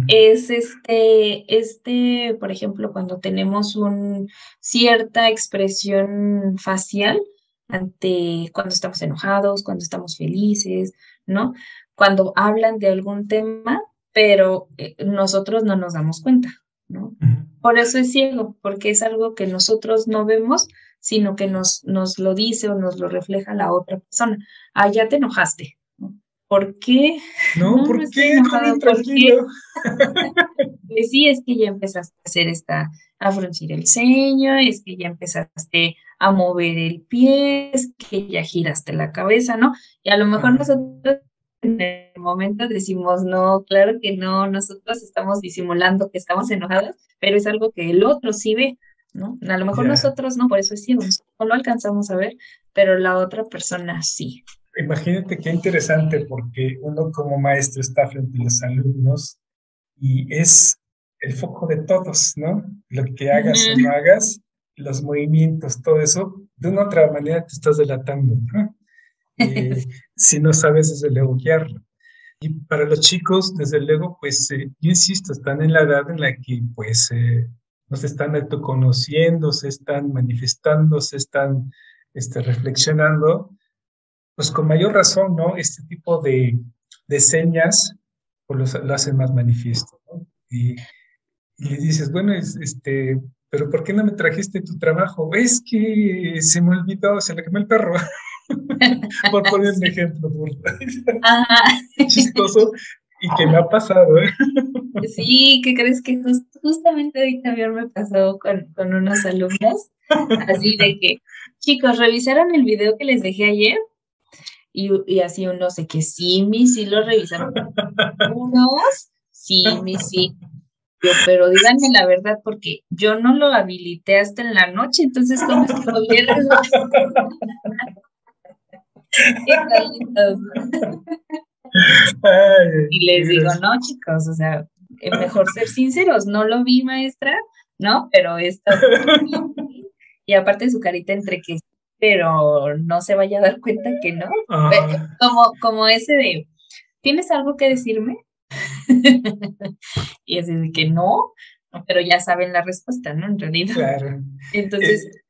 Es este, este, por ejemplo, cuando tenemos un, cierta expresión facial ante cuando estamos enojados, cuando estamos felices, ¿no? Cuando hablan de algún tema, pero eh, nosotros no nos damos cuenta, ¿no? Por eso es ciego, porque es algo que nosotros no vemos, sino que nos, nos lo dice o nos lo refleja la otra persona. Ah, ya te enojaste. ¿Por qué? No, ¿por qué? Enojado, ¿Por qué? pues sí, es que ya empezaste a hacer esta, a fruncir el ceño, es que ya empezaste a mover el pie, es que ya giraste la cabeza, ¿no? Y a lo mejor nosotros en el momento decimos, no, claro que no, nosotros estamos disimulando que estamos enojados, pero es algo que el otro sí ve, ¿no? A lo mejor nosotros no, por eso es ciego, no lo alcanzamos a ver, pero la otra persona sí. Imagínate qué interesante, porque uno como maestro está frente a los alumnos y es el foco de todos, ¿no? Lo que hagas o no hagas, los movimientos, todo eso, de una u otra manera te estás delatando, ¿no? Eh, si no sabes desde luego guiarlo. Y para los chicos, desde luego, pues eh, yo insisto, están en la edad en la que pues eh, no se están autoconociendo, se están manifestando, se están este, reflexionando, pues con mayor razón, ¿no? Este tipo de, de señas pues lo, hacen más manifiesto, ¿no? Y, y le dices, bueno, este, pero ¿por qué no me trajiste tu trabajo? Es que se me olvidó, se le quemó el perro. por poner un ejemplo chistoso y que me ha pasado. ¿eh? Sí, ¿qué crees que justamente ahorita también me pasó con, con unos alumnos? Así de que, chicos, ¿revisaron el video que les dejé ayer? Y, y así uno sé que sí, mi, sí lo revisaron. Unos, sí, mi, sí. pero díganme la verdad, porque yo no lo habilité hasta en la noche, entonces, ¿cómo es que lo? y les digo, no, chicos, o sea, es mejor ser sinceros, no lo vi, maestra, ¿no? Pero esto. y aparte su carita entre que pero no se vaya a dar cuenta que no. Como, como ese de, ¿tienes algo que decirme? y es de que no, pero ya saben la respuesta, ¿no? En realidad. Claro. Entonces, eh,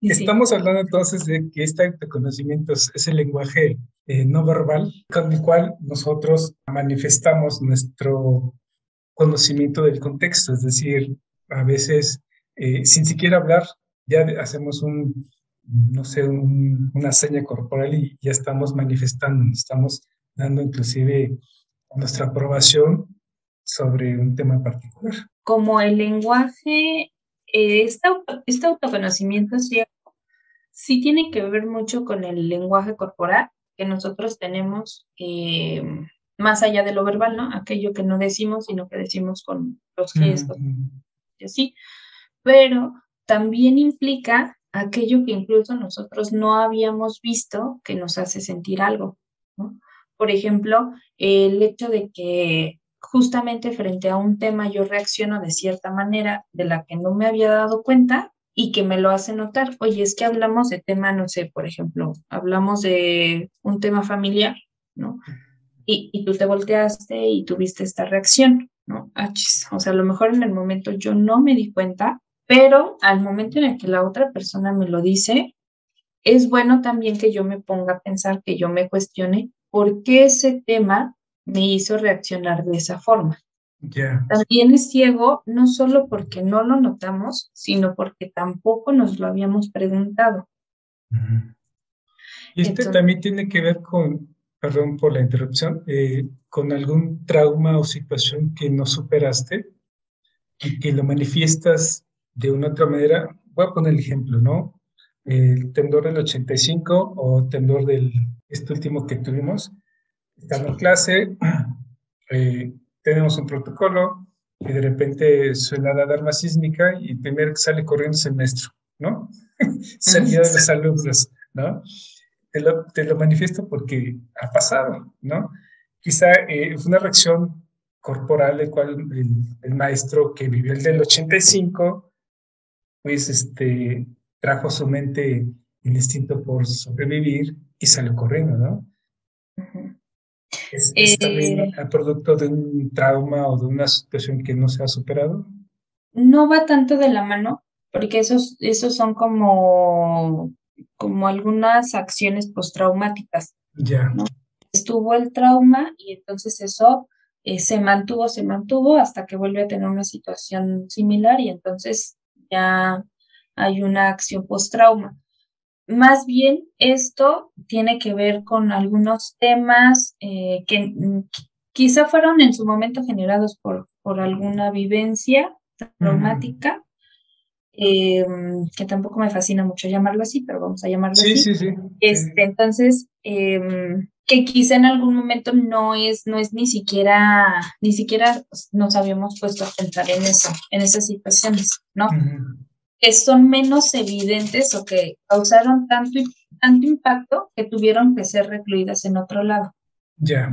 Estamos hablando entonces de que este autoconocimiento es, el lenguaje eh, no verbal con el cual nosotros manifestamos nuestro conocimiento del contexto, es decir, a veces eh, sin siquiera hablar ya hacemos un, no sé, una seña corporal y ya estamos manifestando, estamos dando inclusive nuestra aprobación sobre un tema particular. Como el lenguaje este, este autoconocimiento sí, sí, tiene que ver mucho con el lenguaje corporal que nosotros tenemos eh, más allá de lo verbal, ¿no? Aquello que no decimos, sino que decimos con los gestos y así. Pero también implica aquello que incluso nosotros no habíamos visto que nos hace sentir algo, ¿no? Por ejemplo, el hecho de que justamente frente a un tema yo reacciono de cierta manera de la que no me había dado cuenta y que me lo hace notar. Oye, es que hablamos de tema, no sé, por ejemplo, hablamos de un tema familiar, ¿no? Y, y tú te volteaste y tuviste esta reacción, ¿no? Achis. O sea, a lo mejor en el momento yo no me di cuenta, pero al momento en el que la otra persona me lo dice, es bueno también que yo me ponga a pensar, que yo me cuestione por qué ese tema me hizo reaccionar de esa forma. También es ciego no solo porque no lo notamos, sino porque tampoco nos lo habíamos preguntado. Y esto también tiene que ver con, perdón por la interrupción, eh, con algún trauma o situación que no superaste y que lo manifiestas de una otra manera. Voy a poner el ejemplo, ¿no? El temblor del 85 o temblor del, este último que tuvimos. Estamos en clase, eh, tenemos un protocolo y de repente suena la alarma sísmica y primero que sale corriendo es el maestro, ¿no? Salida de los alumnos, ¿no? Te lo, te lo, manifiesto porque ha pasado, ¿no? Quizá eh, fue una reacción corporal el cual el, maestro que vivió el del 85, pues este, trajo a su mente el instinto por sobrevivir y salió corriendo, ¿no? ¿Es, también eh, el producto de un trauma o de una situación que no se ha superado? No va tanto de la mano, porque esos, esos son como, como algunas acciones postraumáticas. Ya. Estuvo el trauma y entonces eso eh, se mantuvo, se mantuvo hasta que vuelve a tener una situación similar y entonces ya hay una acción post-trauma. Más bien, esto tiene que ver con algunos temas eh, que quizá fueron en su momento generados por, por alguna vivencia traumática, eh, que tampoco me fascina mucho llamarlo así, pero vamos a llamarlo así. Sí, sí, este, entonces, em, que quizá en algún momento no es, no es ni siquiera, ni siquiera nos habíamos puesto a pensar en eso, en esas situaciones, ¿no? Que son menos evidentes o que causaron tanto, tanto impacto que tuvieron que ser recluidas en otro lado. Ya.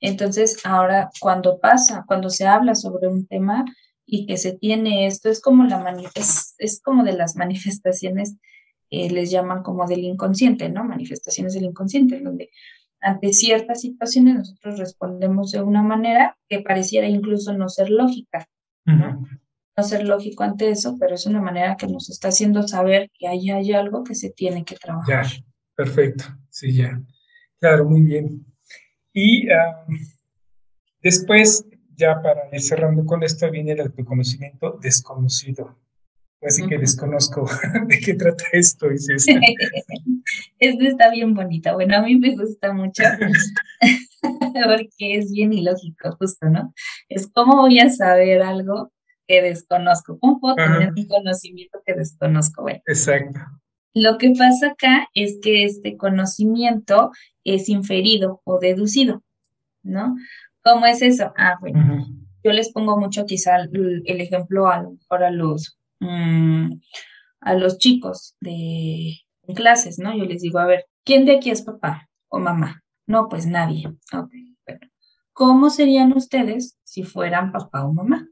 Entonces, ahora cuando pasa, cuando se habla sobre un tema y que se tiene esto, es como, la es, es como de las manifestaciones, eh, les llaman como del inconsciente, ¿no? Manifestaciones del inconsciente, donde ante ciertas situaciones nosotros respondemos de una manera que pareciera incluso no ser lógica, ¿no? No ser lógico ante eso, pero es una manera que nos está haciendo saber que ahí hay algo que se tiene que trabajar. Ya, perfecto, sí, ya. Claro, muy bien. Y después, ya para ir cerrando con esto, viene el autoconocimiento desconocido. Así que desconozco de qué trata esto, dices. esto está bien bonito. Bueno, a mí me gusta mucho porque es bien ilógico, justo, ¿no? Es como voy a saber algo que desconozco? ¿Cómo puedo tener un conocimiento que desconozco? Bueno, Exacto. Lo que pasa acá es que este conocimiento es inferido o deducido, ¿no? ¿Cómo es eso? Ah, bueno, yo les pongo mucho quizá el, ejemplo a lo mejor a los, mm, a los chicos de clases, ¿no? Yo les digo, a ver, ¿quién de aquí es papá o mamá? No, pues nadie. Ok, bueno. ¿Cómo serían ustedes si fueran papá o mamá?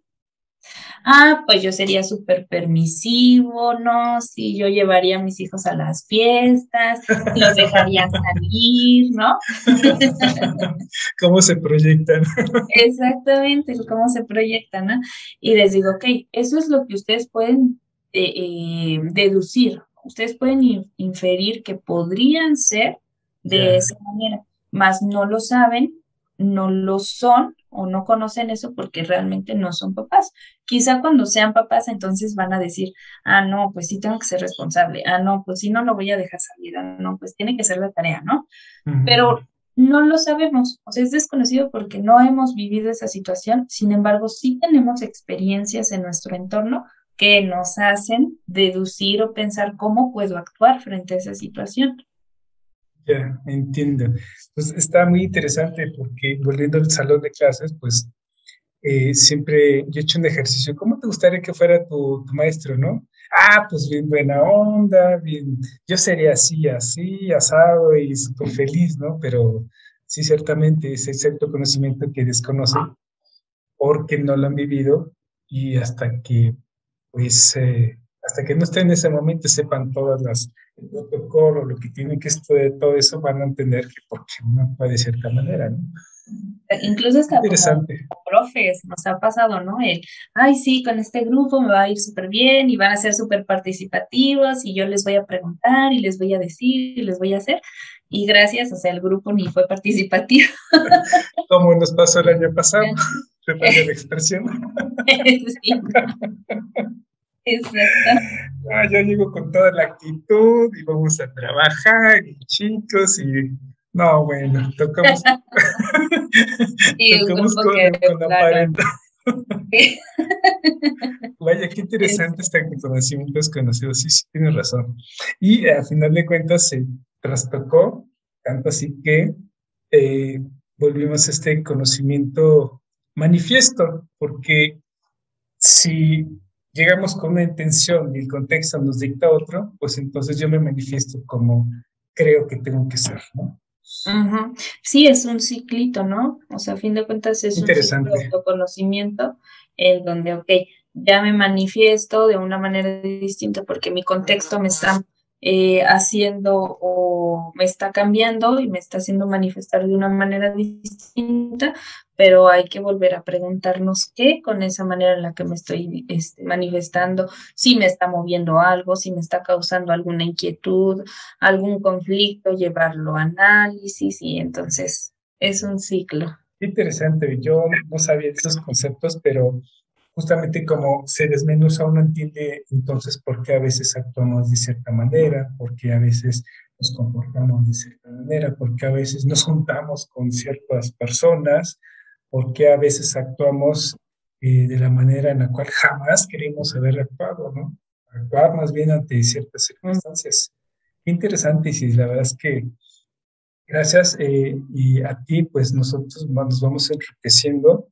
Ah, pues yo sería súper permisivo, ¿no? Sí, yo llevaría a mis hijos a las fiestas, los dejaría salir, ¿no? ¿Cómo se proyectan? Exactamente, cómo se proyectan, ¿no? Y les digo, ok, eso es lo que ustedes pueden eh, eh, deducir, ustedes pueden inferir que podrían ser de esa manera, mas no lo saben, no lo son o no conocen eso porque realmente no son papás. Quizá cuando sean papás entonces van a decir, ah, no, pues sí tengo que ser responsable, ah, no, pues sí no lo voy a dejar salir, ah, no, pues tiene que ser la tarea, ¿no? Pero no lo sabemos, o sea, es desconocido porque no hemos vivido esa situación, sin embargo, sí tenemos experiencias en nuestro entorno que nos hacen deducir o pensar cómo puedo actuar frente a esa situación. Ya, entiendo. Pues está muy interesante porque volviendo al salón de clases, pues eh, siempre yo he hecho un ejercicio. ¿Cómo te gustaría que fuera tu, maestro, no? Ah, pues bien buena onda, bien. Yo sería así, así, asado y súper feliz, ¿no? Pero sí, ciertamente ese cierto conocimiento que desconocen porque no lo han vivido y hasta que, pues, eh, hasta que no estén en ese momento sepan todas las el protocolo, lo que tiene que estudiar, todo eso, van a entender que por qué no puede de cierta manera, ¿no? Incluso hasta Interesante. Como profes, nos ha pasado, ¿no? El, ay, sí, con este grupo me va a ir súper bien y van a ser súper participativos y yo les voy a preguntar y les voy a decir y les voy a hacer. Y gracias, o sea, el grupo ni fue participativo. Como nos pasó el año pasado. De expresión. sí. Exacto. Ah, yo llego con toda la actitud y vamos a trabajar y chicos y no, bueno, tocamos, tocamos con, con la pared. Vaya, qué interesante este conocimiento desconocido, sí, sí, tienes razón. Y a final de cuentas se trastocó, tanto así que eh, volvimos a este conocimiento manifiesto, porque si llegamos con una intención y el contexto nos dicta otro, pues entonces yo me manifiesto como creo que tengo que ser, ¿no? Sí, es un ciclito, ¿no? O sea, a fin de cuentas es un ciclo de autoconocimiento en donde, ok, ya me manifiesto de una manera distinta porque mi contexto me está eh, haciendo o me está cambiando y me está haciendo manifestar de una manera distinta, pero hay que volver a preguntarnos qué con esa manera en la que me estoy este, manifestando, si me está moviendo algo, si me está causando alguna inquietud, algún conflicto, llevarlo a análisis y entonces es un ciclo. Interesante, yo no sabía esos conceptos, pero justamente como se desmenuza, uno entiende entonces por qué a veces actuamos de cierta manera, por qué a veces nos comportamos de cierta manera, por qué a veces nos juntamos con ciertas personas, por qué a veces actuamos eh, de la manera en la cual jamás queremos haber actuado, ¿no? Actuar más bien ante ciertas circunstancias. Qué interesante, y la verdad es que gracias eh, y a ti, pues nosotros nos vamos enriqueciendo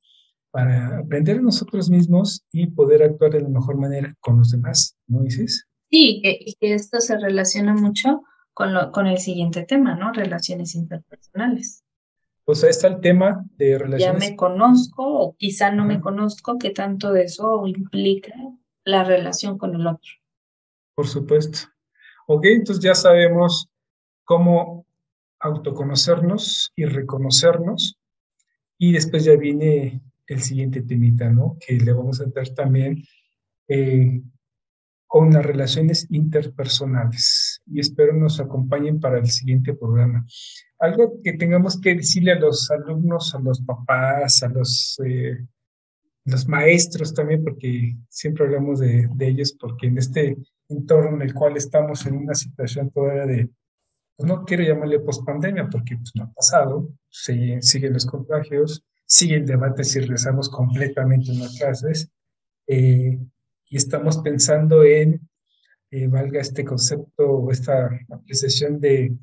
para aprender a nosotros mismos y poder actuar de la mejor manera con los demás, ¿no dices? Sí, y que esto se relaciona mucho con, lo, con el siguiente tema, ¿no? Relaciones interpersonales. Pues ahí está el tema de relaciones. Ya me conozco o quizá no me conozco, ¿qué tanto de eso implica la relación con el otro? Por supuesto. Ok, entonces ya sabemos cómo autoconocernos y reconocernos. Y después ya viene el siguiente temita, ¿no? Que le vamos a entrar también eh, con las relaciones interpersonales. Y espero nos acompañen para el siguiente programa. Algo que tengamos que decirle a los alumnos, a los papás, a los, eh, los maestros también, porque siempre hablamos de, ellos, porque en este entorno en el cual estamos en una situación todavía de, pues no quiero llamarle pospandemia, porque pues, no ha pasado, siguen los contagios, sigue el debate si regresamos completamente en las clases eh, y estamos pensando en, eh, valga este concepto o esta apreciación de,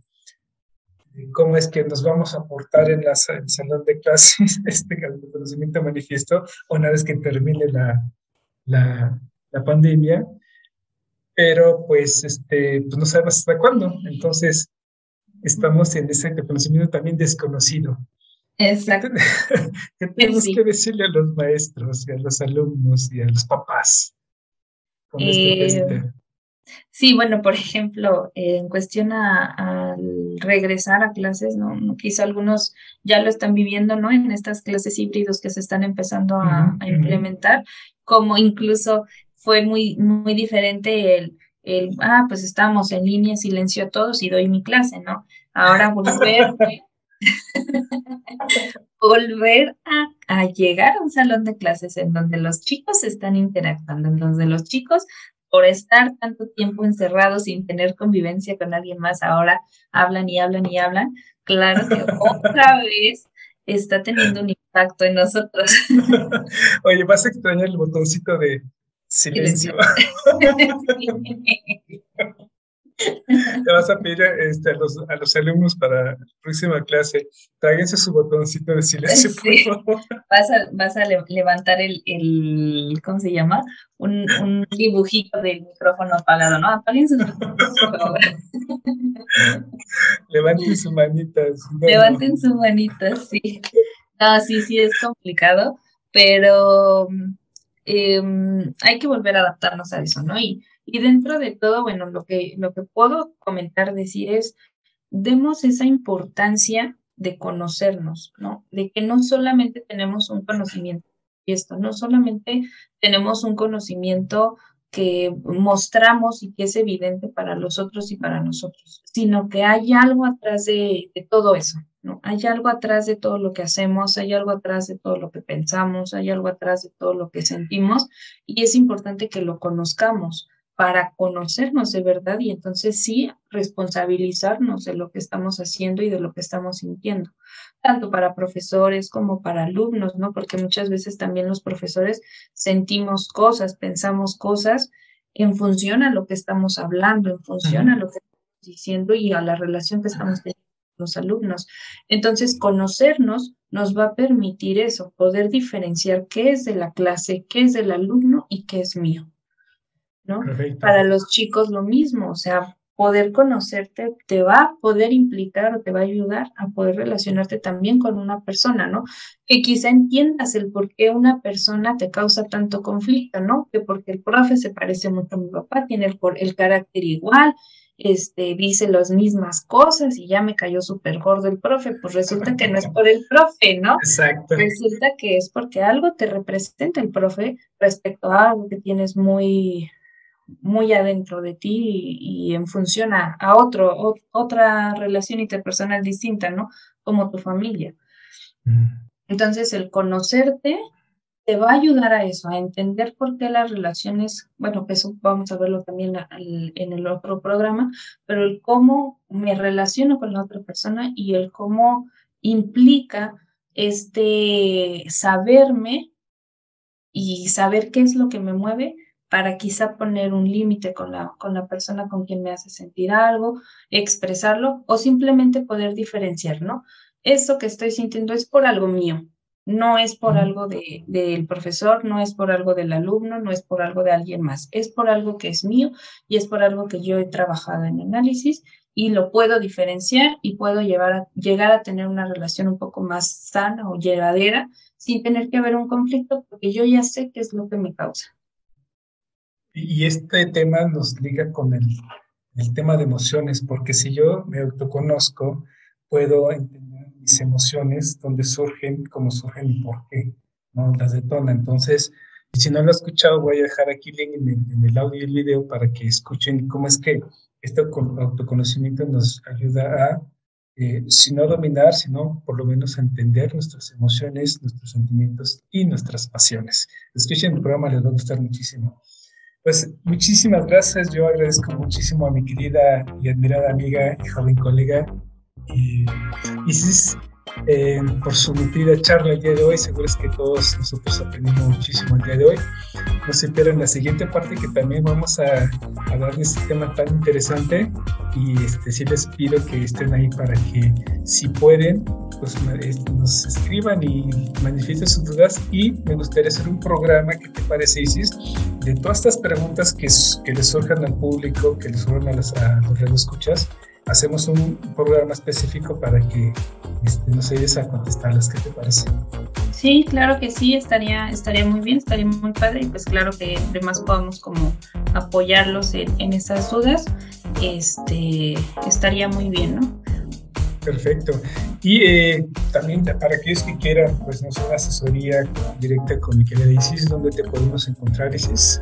cómo es que nos vamos a aportar en, la, el salón de clases, este conocimiento manifiesto, una vez que termine la, la, la pandemia, pero pues, este, pues no sabemos hasta cuándo, entonces estamos en ese conocimiento también desconocido. Exacto. ¿Qué tenemos que decirle a los maestros y a los alumnos y a los papás? Eh, sí, bueno, por ejemplo, en cuestión al regresar a clases, ¿no? Quizá algunos ya lo están viviendo, ¿no? En estas clases híbridos que se están empezando a, implementar, como incluso fue muy, muy diferente el, el, ah, pues estamos en línea, silencio todos y doy mi clase, ¿no? Ahora volver volver a, llegar a un salón de clases en donde los chicos están interactuando, en donde los chicos, por estar tanto tiempo encerrados sin tener convivencia con alguien más, ahora hablan y hablan y hablan, claro que otra vez está teniendo un impacto en nosotros. Oye, vas a extrañar el botoncito de silencio. Le vas a pedir este, a, los, a, los, alumnos para la próxima clase, tráiganse su botoncito de silencio, por favor. Vas a, vas a levantar el, el, ¿cómo se llama? Un, un dibujito del micrófono apagado, ¿no? Apaguen sus micrófonos, por favor. Levanten sus manitas. Levanten sus manitas, sí. No, sí, sí, es complicado, pero eh, hay que volver a adaptarnos a eso, ¿no? Y y dentro de todo, bueno, lo que, lo que puedo comentar, decir es, demos esa importancia de conocernos, ¿no? De que no solamente tenemos un conocimiento y esto, no solamente tenemos un conocimiento que mostramos y que es evidente para los otros y para nosotros, sino que hay algo atrás de, todo eso, ¿no? Hay algo atrás de todo lo que hacemos, hay algo atrás de todo lo que pensamos, hay algo atrás de todo lo que sentimos y es importante que lo conozcamos para conocernos de verdad y entonces sí responsabilizarnos de lo que estamos haciendo y de lo que estamos sintiendo, tanto para profesores como para alumnos, ¿no? Porque muchas veces también los profesores sentimos cosas, pensamos cosas en función a lo que estamos hablando, en función a lo que estamos diciendo y a la relación que estamos teniendo con los alumnos. Entonces, conocernos nos va a permitir eso, poder diferenciar qué es de la clase, qué es del alumno y qué es mío. Para los chicos lo mismo, o sea, poder conocerte te va a poder implicar o te va a ayudar a poder relacionarte también con una persona, ¿no? Que quizá entiendas el por qué una persona te causa tanto conflicto, ¿no? Que porque el profe se parece mucho a mi papá, tiene el, el carácter igual, este, dice las mismas cosas y ya me cayó súper gordo el profe, pues resulta que no es por el profe, ¿no? Exacto. Resulta que es porque algo te representa el profe respecto a algo que tienes muy muy adentro de ti y, en función a, otro, otra relación interpersonal distinta, ¿no? Como tu familia. Mm. Entonces, el conocerte te va a ayudar a eso, a entender por qué las relaciones, bueno, eso vamos a verlo también en el otro programa, pero el cómo me relaciono con la otra persona y el cómo implica este saberme y saber qué es lo que me mueve para quizá poner un límite con la, con la persona con quien me hace sentir algo, expresarlo o simplemente poder diferenciar, ¿no? Esto que estoy sintiendo es por algo mío, no es por algo del de, profesor, no es por algo del alumno, no es por algo de alguien más, es por algo que es mío y es por algo que yo he trabajado en análisis y lo puedo diferenciar y puedo llevar a, llegar a tener una relación un poco más sana o llevadera sin tener que haber un conflicto porque yo ya sé qué es lo que me causa. Y este tema nos liga con el, el, tema de emociones, porque si yo me autoconozco, puedo entender mis emociones, dónde surgen, cómo surgen y por qué, ¿no? Las detona. Entonces, si no lo he escuchado, voy a dejar aquí el link en, el audio y el video para que escuchen cómo es que este autoconocimiento nos ayuda a, eh, si no dominar, sino por lo menos entender nuestras emociones, nuestros sentimientos y nuestras pasiones. Escuchen el programa, les va a gustar muchísimo. Pues muchísimas gracias. Yo agradezco muchísimo a mi querida y admirada amiga y joven colega Isis eh, por su nutrida charla el día de hoy. Seguro es que todos nosotros aprendimos muchísimo el día de hoy. No se pierdan la siguiente parte que también vamos a hablar de este tema tan interesante y este, sí les pido que estén ahí para que si pueden pues nos escriban y manifiesten sus dudas y me gustaría hacer un programa que te parece Isis de todas estas preguntas que, que les surjan al público, que les surjan a, los a los escuchas hacemos un programa específico para que este, nos ayudes a contestarlas. ¿Qué te parece? Sí, claro que sí, estaría, estaría muy bien, estaría muy padre y pues claro que además podamos como apoyarlos en, en esas dudas, este, estaría muy bien, ¿no? Perfecto. Y eh, también para aquellos que quieran, pues no sé, una asesoría directa con mi querida Isis, ¿dónde te podemos encontrar, Isis?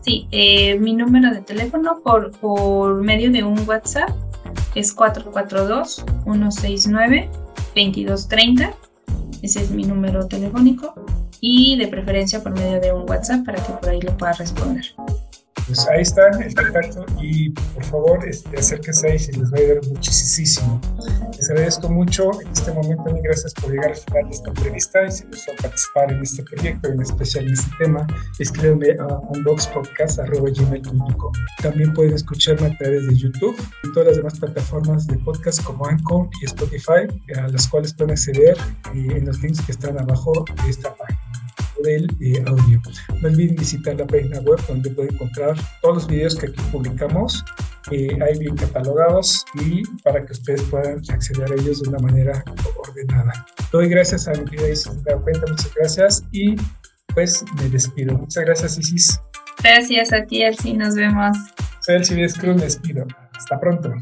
Sí, eh, mi número de teléfono por, por medio de un WhatsApp es 442-169-2230. Ese es mi número telefónico y de preferencia por medio de un WhatsApp para que por ahí le pueda responder. Pues ahí está el contacto y por favor este, acérquense ahí si les va a ayudar muchísimo. Les agradezco mucho en este momento y gracias por llegar al final de esta entrevista y si a participar en este proyecto, en especial en este tema, escríbanme a unboxpodcast.gmail.com. También pueden escucharme a través de YouTube y todas las demás plataformas de podcast como Anchor y Spotify, a las cuales pueden acceder eh, en los links que están abajo de esta página del eh, audio. No olviden visitar la página web donde pueden encontrar todos los videos que aquí publicamos, eh, hay bien catalogados y para que ustedes puedan acceder a ellos de una manera ordenada. Doy gracias a mi querida Isis cuenta, muchas gracias y pues me despido. Muchas gracias Isis. Gracias a ti, Elsie, nos vemos. Soy Elsie Cruz, me despido. Hasta pronto.